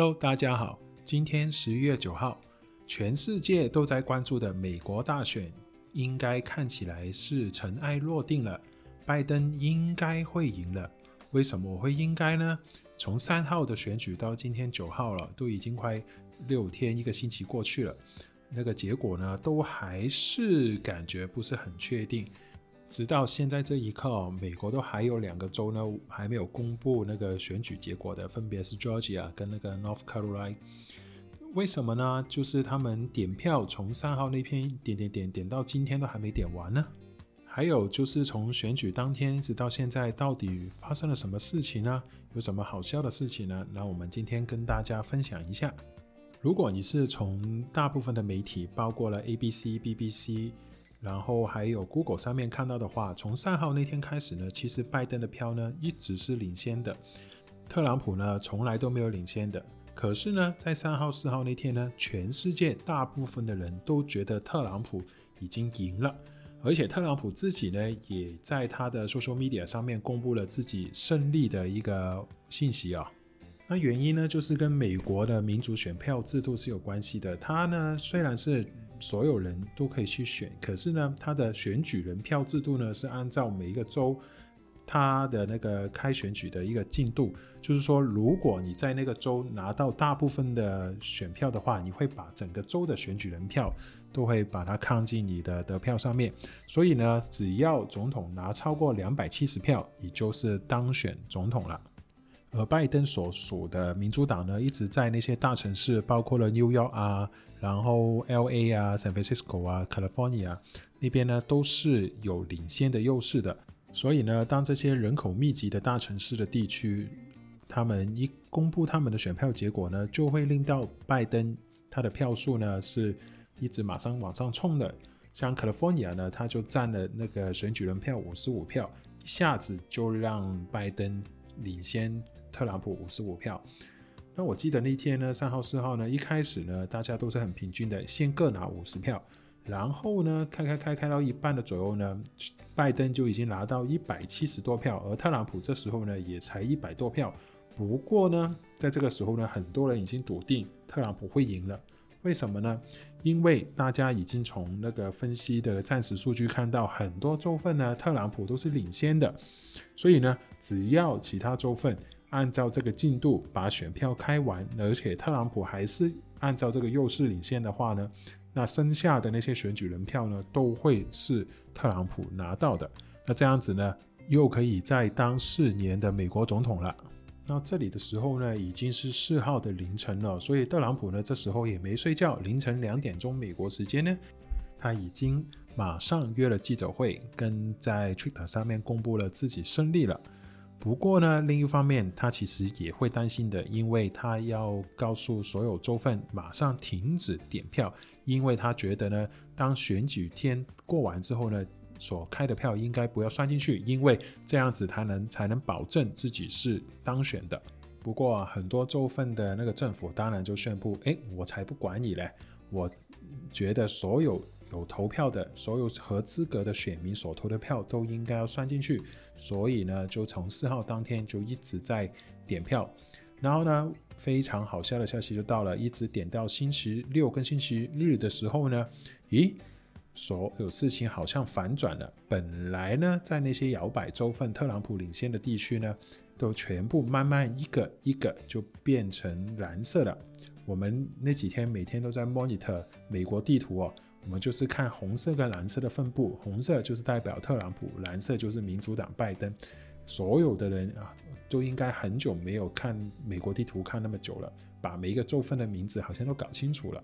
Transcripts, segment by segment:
Hello，大家好。今天十一月九号，全世界都在关注的美国大选，应该看起来是尘埃落定了，拜登应该会赢了。为什么我会应该呢？从三号的选举到今天九号了，都已经快六天，一个星期过去了，那个结果呢，都还是感觉不是很确定。直到现在这一刻，美国都还有两个州呢，还没有公布那个选举结果的，分别是 Georgia 跟那个 North Carolina。为什么呢？就是他们点票从三号那天点点点点到今天都还没点完呢。还有就是从选举当天一直到现在，到底发生了什么事情呢？有什么好笑的事情呢？那我们今天跟大家分享一下。如果你是从大部分的媒体，包括了 ABC、BBC。然后还有 Google 上面看到的话，从三号那天开始呢，其实拜登的票呢一直是领先的，特朗普呢从来都没有领先的。可是呢，在三号、四号那天呢，全世界大部分的人都觉得特朗普已经赢了，而且特朗普自己呢也在他的 social media 上面公布了自己胜利的一个信息啊。那原因呢，就是跟美国的民主选票制度是有关系的。他呢虽然是所有人都可以去选，可是呢，他的选举人票制度呢是按照每一个州他的那个开选举的一个进度，就是说，如果你在那个州拿到大部分的选票的话，你会把整个州的选举人票都会把它抗进你的得票上面。所以呢，只要总统拿超过两百七十票，你就是当选总统了。而拜登所属的民主党呢，一直在那些大城市，包括了 New York 啊，然后 LA 啊、San Francisco 啊、California 那边呢，都是有领先的优势的。所以呢，当这些人口密集的大城市的地区，他们一公布他们的选票结果呢，就会令到拜登他的票数呢是一直马上往上冲的。像 California 呢，他就占了那个选举人票五十五票，一下子就让拜登领先。特朗普五十五票，那我记得那天呢，三号、四号呢，一开始呢，大家都是很平均的，先各拿五十票，然后呢，开开开开到一半的左右呢，拜登就已经拿到一百七十多票，而特朗普这时候呢，也才一百多票。不过呢，在这个时候呢，很多人已经笃定特朗普会赢了。为什么呢？因为大家已经从那个分析的暂时数据看到，很多州份呢，特朗普都是领先的，所以呢，只要其他州份。按照这个进度把选票开完，而且特朗普还是按照这个优势领先的话呢，那剩下的那些选举人票呢，都会是特朗普拿到的。那这样子呢，又可以再当四年的美国总统了。那这里的时候呢，已经是四号的凌晨了，所以特朗普呢，这时候也没睡觉，凌晨两点钟美国时间呢，他已经马上约了记者会，跟在 Twitter 上面公布了自己胜利了。不过呢，另一方面，他其实也会担心的，因为他要告诉所有州份马上停止点票，因为他觉得呢，当选举天过完之后呢，所开的票应该不要算进去，因为这样子才能才能保证自己是当选的。不过很多州份的那个政府当然就宣布，诶，我才不管你嘞，我觉得所有。有投票的所有合资格的选民所投的票都应该要算进去，所以呢，就从四号当天就一直在点票，然后呢，非常好笑的消息就到了，一直点到星期六跟星期日的时候呢，咦，所有事情好像反转了。本来呢，在那些摇摆州份特朗普领先的地区呢，都全部慢慢一个一个就变成蓝色了。我们那几天每天都在 monitor 美国地图哦。我们就是看红色跟蓝色的分布，红色就是代表特朗普，蓝色就是民主党拜登。所有的人啊，都应该很久没有看美国地图看那么久了，把每一个州份的名字好像都搞清楚了。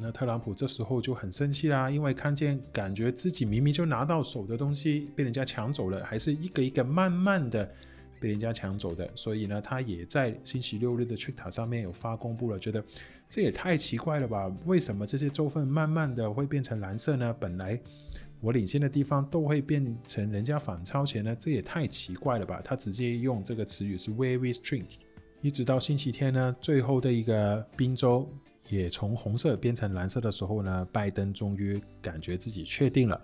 那特朗普这时候就很生气啦，因为看见感觉自己明明就拿到手的东西被人家抢走了，还是一个一个慢慢的。被人家抢走的，所以呢，他也在星期六日的 Twitter 上面有发公布了，觉得这也太奇怪了吧？为什么这些州份慢慢的会变成蓝色呢？本来我领先的地方都会变成人家反超前呢？这也太奇怪了吧？他直接用这个词语是 very strange。一直到星期天呢，最后的一个宾州也从红色变成蓝色的时候呢，拜登终于感觉自己确定了，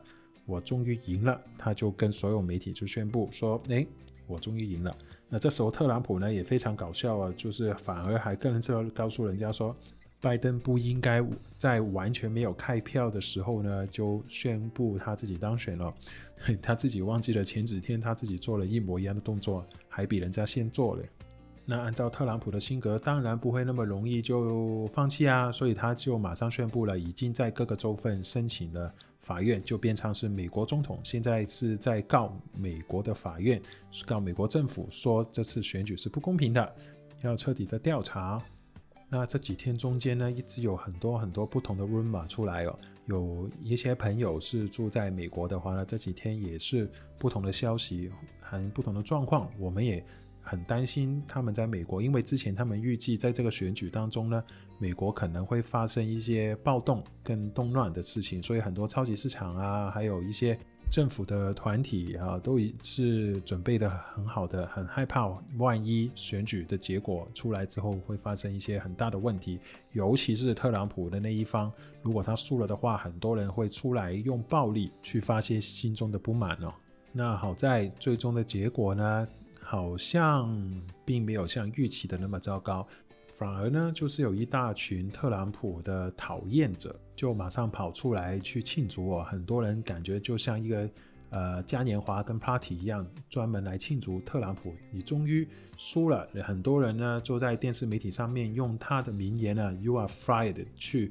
我终于赢了，他就跟所有媒体就宣布说，诶。我终于赢了。那这时候特朗普呢也非常搞笑啊，就是反而还更是告诉人家说，拜登不应该在完全没有开票的时候呢就宣布他自己当选了，他自己忘记了前几天他自己做了一模一样的动作，还比人家先做了。那按照特朗普的性格，当然不会那么容易就放弃啊，所以他就马上宣布了，已经在各个州份申请了法院，就变成是美国总统，现在是在告美国的法院，告美国政府，说这次选举是不公平的，要彻底的调查。那这几天中间呢，一直有很多很多不同的 rumor 出来哦，有一些朋友是住在美国的话呢，这几天也是不同的消息，很不同的状况，我们也。很担心他们在美国，因为之前他们预计在这个选举当中呢，美国可能会发生一些暴动跟动乱的事情，所以很多超级市场啊，还有一些政府的团体啊，都已是准备得很好的，很害怕万一选举的结果出来之后会发生一些很大的问题，尤其是特朗普的那一方，如果他输了的话，很多人会出来用暴力去发泄心中的不满哦。那好在最终的结果呢，好像并没有像预期的那么糟糕，反而呢，就是有一大群特朗普的讨厌者就马上跑出来去庆祝哦，很多人感觉就像一个呃嘉年华跟 party 一样，专门来庆祝特朗普你终于输了。很多人呢就在电视媒体上面用他的名言呢 “You are fired” 去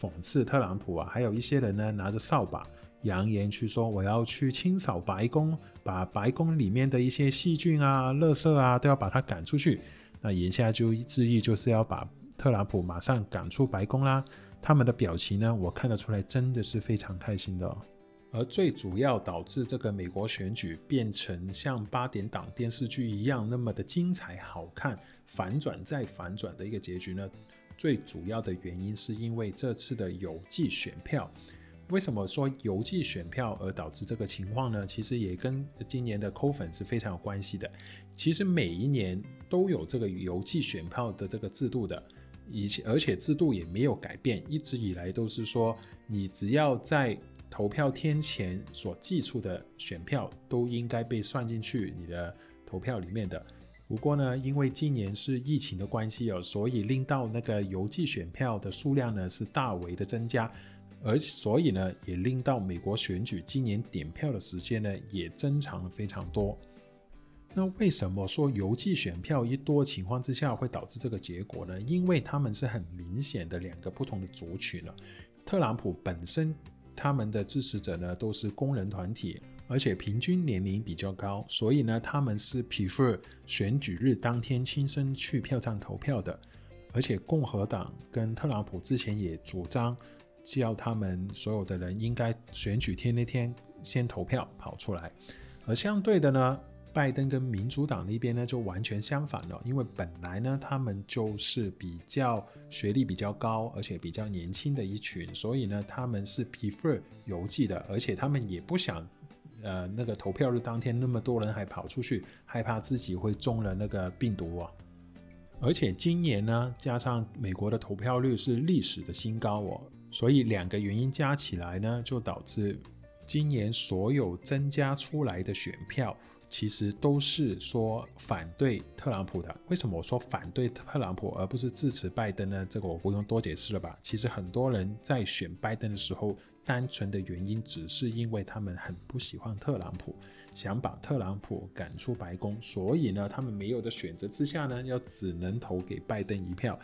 讽刺特朗普啊，还有一些人呢拿着扫把。扬言去说我要去清扫白宫，把白宫里面的一些细菌啊、垃圾啊都要把它赶出去。那眼下就之意就是要把特朗普马上赶出白宫啦。他们的表情呢，我看得出来真的是非常开心的。而最主要导致这个美国选举变成像八点档电视剧一样那么的精彩好看、反转再反转的一个结局呢，最主要的原因是因为这次的邮寄选票。为什么说邮寄选票而导致这个情况呢？其实也跟今年的 COVID 是非常有关系的。其实每一年都有这个邮寄选票的这个制度的，以而且制度也没有改变，一直以来都是说，你只要在投票天前所寄出的选票都应该被算进去你的投票里面的。不过呢，因为今年是疫情的关系哦，所以令到那个邮寄选票的数量呢是大为的增加。而所以呢，也令到美国选举今年点票的时间呢，也增长了非常多。那为什么说邮寄选票一多情况之下会导致这个结果呢？因为他们是很明显的两个不同的族群了。特朗普本身他们的支持者呢都是工人团体，而且平均年龄比较高，所以呢他们是 prefer 选举日当天亲身去票站投票的。而且共和党跟特朗普之前也主张。叫他们所有的人应该选举天那天先投票跑出来，而相对的呢，拜登跟民主党那边呢就完全相反了，因为本来呢他们就是比较学历比较高，而且比较年轻的一群，所以呢他们是 prefer 邮寄的，而且他们也不想，呃那个投票日当天那么多人还跑出去，害怕自己会中了那个病毒哦。而且今年呢，加上美国的投票率是历史的新高哦。所以两个原因加起来呢，就导致今年所有增加出来的选票，其实都是说反对特朗普的。为什么我说反对特朗普而不是支持拜登呢？这个我不用多解释了吧？其实很多人在选拜登的时候，单纯的原因只是因为他们很不喜欢特朗普，想把特朗普赶出白宫，所以呢，他们没有的选择之下呢，要只能投给拜登一票。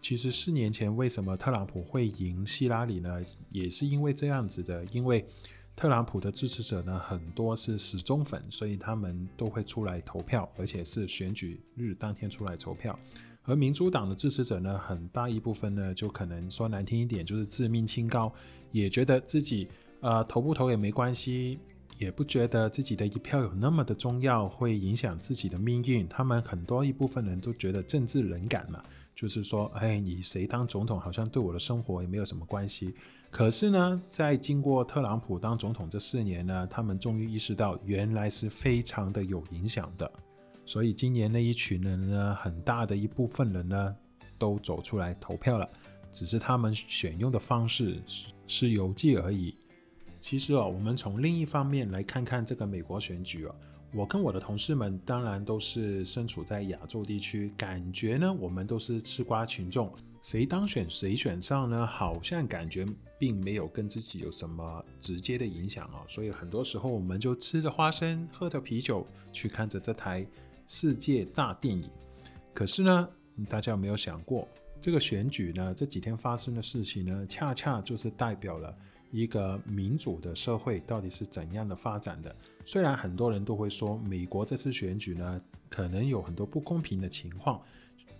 其实四年前为什么特朗普会赢希拉里呢？也是因为这样子的，因为特朗普的支持者呢，很多是死忠粉，所以他们都会出来投票，而且是选举日当天出来投票。而民主党的支持者呢，很大一部分呢，就可能说难听一点，就是自命清高，也觉得自己呃投不投也没关系，也不觉得自己的一票有那么的重要，会影响自己的命运。他们很多一部分人都觉得政治冷感嘛。就是说，哎，你谁当总统好像对我的生活也没有什么关系。可是呢，在经过特朗普当总统这四年呢，他们终于意识到原来是非常的有影响的。所以今年那一群人呢，很大的一部分人呢，都走出来投票了，只是他们选用的方式是是邮寄而已。其实哦，我们从另一方面来看看这个美国选举哦。我跟我的同事们当然都是身处在亚洲地区，感觉呢，我们都是吃瓜群众，谁当选谁选上呢，好像感觉并没有跟自己有什么直接的影响哦。所以很多时候我们就吃着花生，喝着啤酒，去看着这台世界大电影。可是呢，大家有没有想过，这个选举呢，这几天发生的事情呢，恰恰就是代表了。一个民主的社会到底是怎样的发展的？虽然很多人都会说，美国这次选举呢，可能有很多不公平的情况。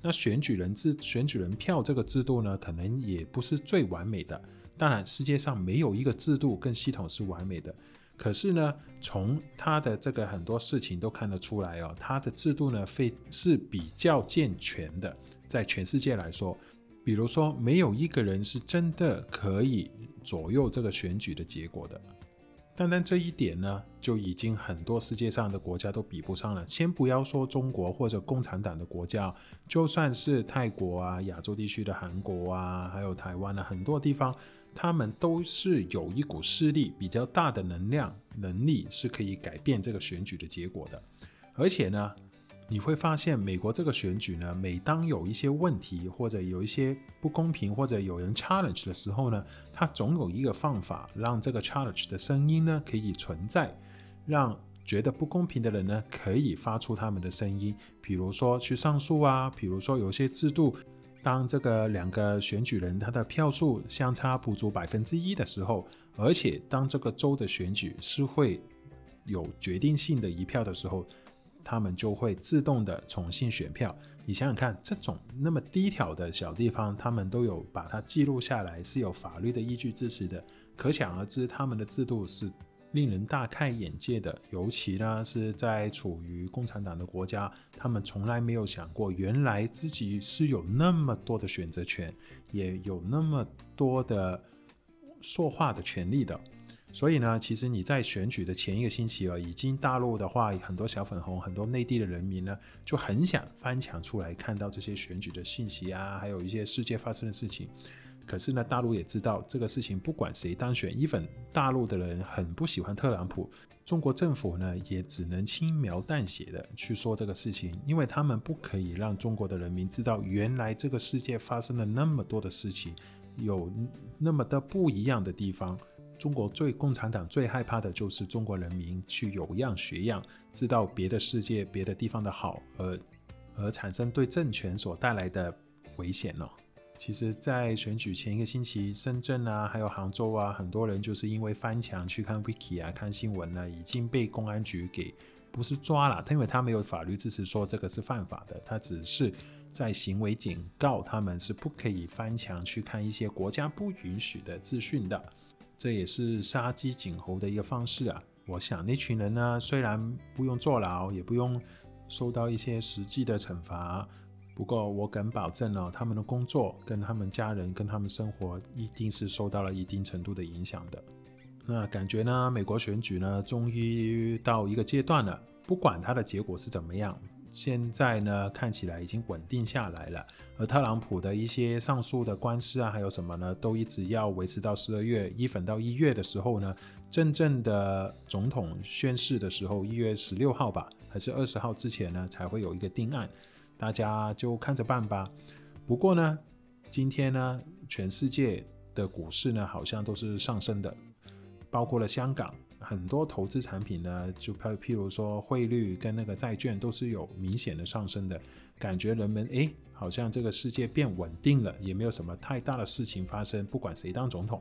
那选举人制、选举人票这个制度呢，可能也不是最完美的。当然，世界上没有一个制度跟系统是完美的。可是呢，从他的这个很多事情都看得出来哦，他的制度呢，非是比较健全的，在全世界来说。比如说，没有一个人是真的可以左右这个选举的结果的。单单这一点呢，就已经很多世界上的国家都比不上了。先不要说中国或者共产党的国家，就算是泰国啊、亚洲地区的韩国啊，还有台湾啊，很多地方，他们都是有一股势力比较大的能量、能力，是可以改变这个选举的结果的。而且呢，你会发现，美国这个选举呢，每当有一些问题，或者有一些不公平，或者有人 challenge 的时候呢，它总有一个方法让这个 challenge 的声音呢可以存在，让觉得不公平的人呢可以发出他们的声音。比如说去上诉啊，比如说有些制度，当这个两个选举人他的票数相差不足百分之一的时候，而且当这个州的选举是会有决定性的一票的时候。他们就会自动的重新选票。你想想看，这种那么低调的小地方，他们都有把它记录下来，是有法律的依据支持的。可想而知，他们的制度是令人大开眼界的。尤其呢，是在处于共产党的国家，他们从来没有想过，原来自己是有那么多的选择权，也有那么多的说话的权利的。所以呢，其实你在选举的前一个星期啊，已经大陆的话，很多小粉红，很多内地的人民呢，就很想翻墙出来看到这些选举的信息啊，还有一些世界发生的事情。可是呢，大陆也知道这个事情，不管谁当选，even 大陆的人很不喜欢特朗普，中国政府呢也只能轻描淡写的去说这个事情，因为他们不可以让中国的人民知道，原来这个世界发生了那么多的事情，有那么的不一样的地方。中国最共产党最害怕的就是中国人民去有样学样，知道别的世界、别的地方的好，而而产生对政权所带来的危险呢？其实，在选举前一个星期，深圳啊，还有杭州啊，很多人就是因为翻墙去看 Wiki 啊、看新闻呢，已经被公安局给不是抓了，他因为他没有法律支持说这个是犯法的，他只是在行为警告他们是不可以翻墙去看一些国家不允许的资讯的。这也是杀鸡儆猴的一个方式啊！我想那群人呢，虽然不用坐牢，也不用受到一些实际的惩罚，不过我敢保证哦，他们的工作、跟他们家人、跟他们生活，一定是受到了一定程度的影响的。那感觉呢，美国选举呢，终于到一个阶段了，不管它的结果是怎么样。现在呢，看起来已经稳定下来了。而特朗普的一些上诉的官司啊，还有什么呢，都一直要维持到十二月，一粉到一月的时候呢，真正的总统宣誓的时候，一月十六号吧，还是二十号之前呢，才会有一个定案。大家就看着办吧。不过呢，今天呢，全世界的股市呢，好像都是上升的，包括了香港。很多投资产品呢，就譬如说汇率跟那个债券都是有明显的上升的感觉，人们诶，好像这个世界变稳定了，也没有什么太大的事情发生，不管谁当总统。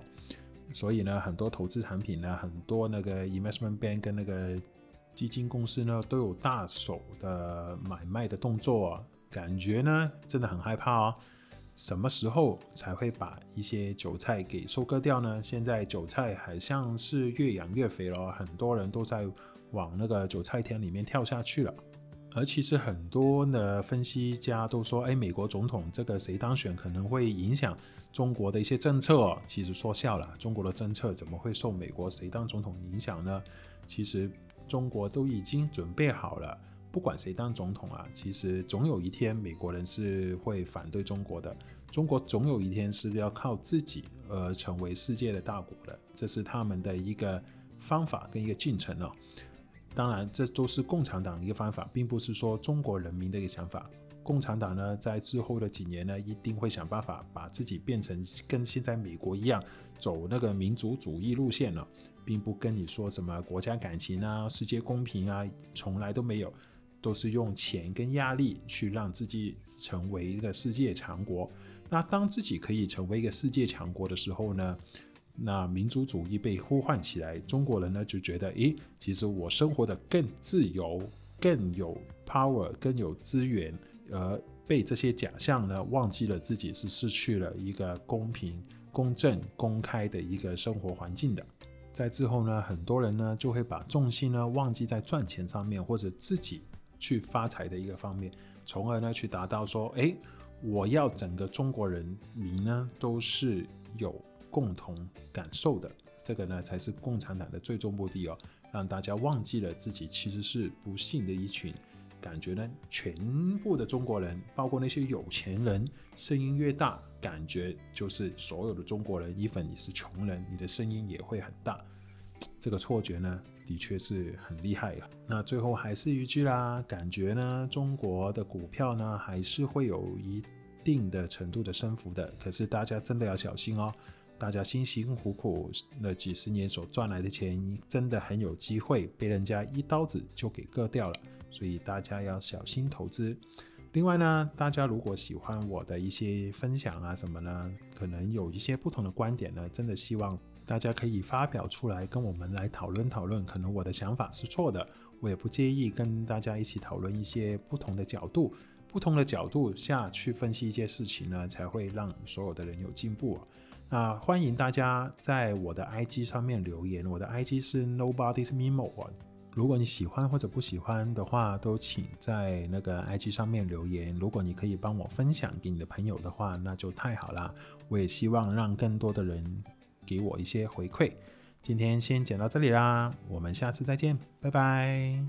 所以呢，很多投资产品呢，很多那个 investment bank 跟那个基金公司呢，都有大手的买卖的动作，感觉呢真的很害怕哦。什么时候才会把一些韭菜给收割掉呢？现在韭菜好像是越养越肥了，很多人都在往那个韭菜田里面跳下去了。而其实很多的分析家都说，哎，美国总统这个谁当选可能会影响中国的一些政策。其实说笑了，中国的政策怎么会受美国谁当总统影响呢？其实中国都已经准备好了。不管谁当总统啊，其实总有一天美国人是会反对中国的。中国总有一天是要靠自己而成为世界的大国的，这是他们的一个方法跟一个进程哦。当然，这都是共产党一个方法，并不是说中国人民的一个想法。共产党呢，在之后的几年呢，一定会想办法把自己变成跟现在美国一样，走那个民族主义路线了，并不跟你说什么国家感情啊、世界公平啊，从来都没有，都是用钱跟压力去让自己成为一个世界强国。那当自己可以成为一个世界强国的时候呢，那民族主义被呼唤起来，中国人呢就觉得，诶，其实我生活得更自由，更有 power，更有资源。而被这些假象呢，忘记了自己是失去了一个公平、公正、公开的一个生活环境的。在之后呢，很多人呢就会把重心呢忘记在赚钱上面，或者自己去发财的一个方面，从而呢去达到说，诶，我要整个中国人民呢都是有共同感受的，这个呢才是共产党的最终目的哦，让大家忘记了自己其实是不幸的一群。感觉呢，全部的中国人，包括那些有钱人，声音越大，感觉就是所有的中国人，even 你是穷人，你的声音也会很大。这个错觉呢，的确是很厉害啊。那最后还是一句啦，感觉呢，中国的股票呢，还是会有一定的程度的升幅的。可是大家真的要小心哦，大家辛辛苦苦那几十年所赚来的钱，真的很有机会被人家一刀子就给割掉了。所以大家要小心投资。另外呢，大家如果喜欢我的一些分享啊什么呢，可能有一些不同的观点呢，真的希望大家可以发表出来，跟我们来讨论讨论。可能我的想法是错的，我也不介意跟大家一起讨论一些不同的角度。不同的角度下去分析一些事情呢，才会让所有的人有进步。那欢迎大家在我的 IG 上面留言，我的 IG 是 nobody's memo。如果你喜欢或者不喜欢的话，都请在那个 IG 上面留言。如果你可以帮我分享给你的朋友的话，那就太好了。我也希望让更多的人给我一些回馈。今天先讲到这里啦，我们下次再见，拜拜。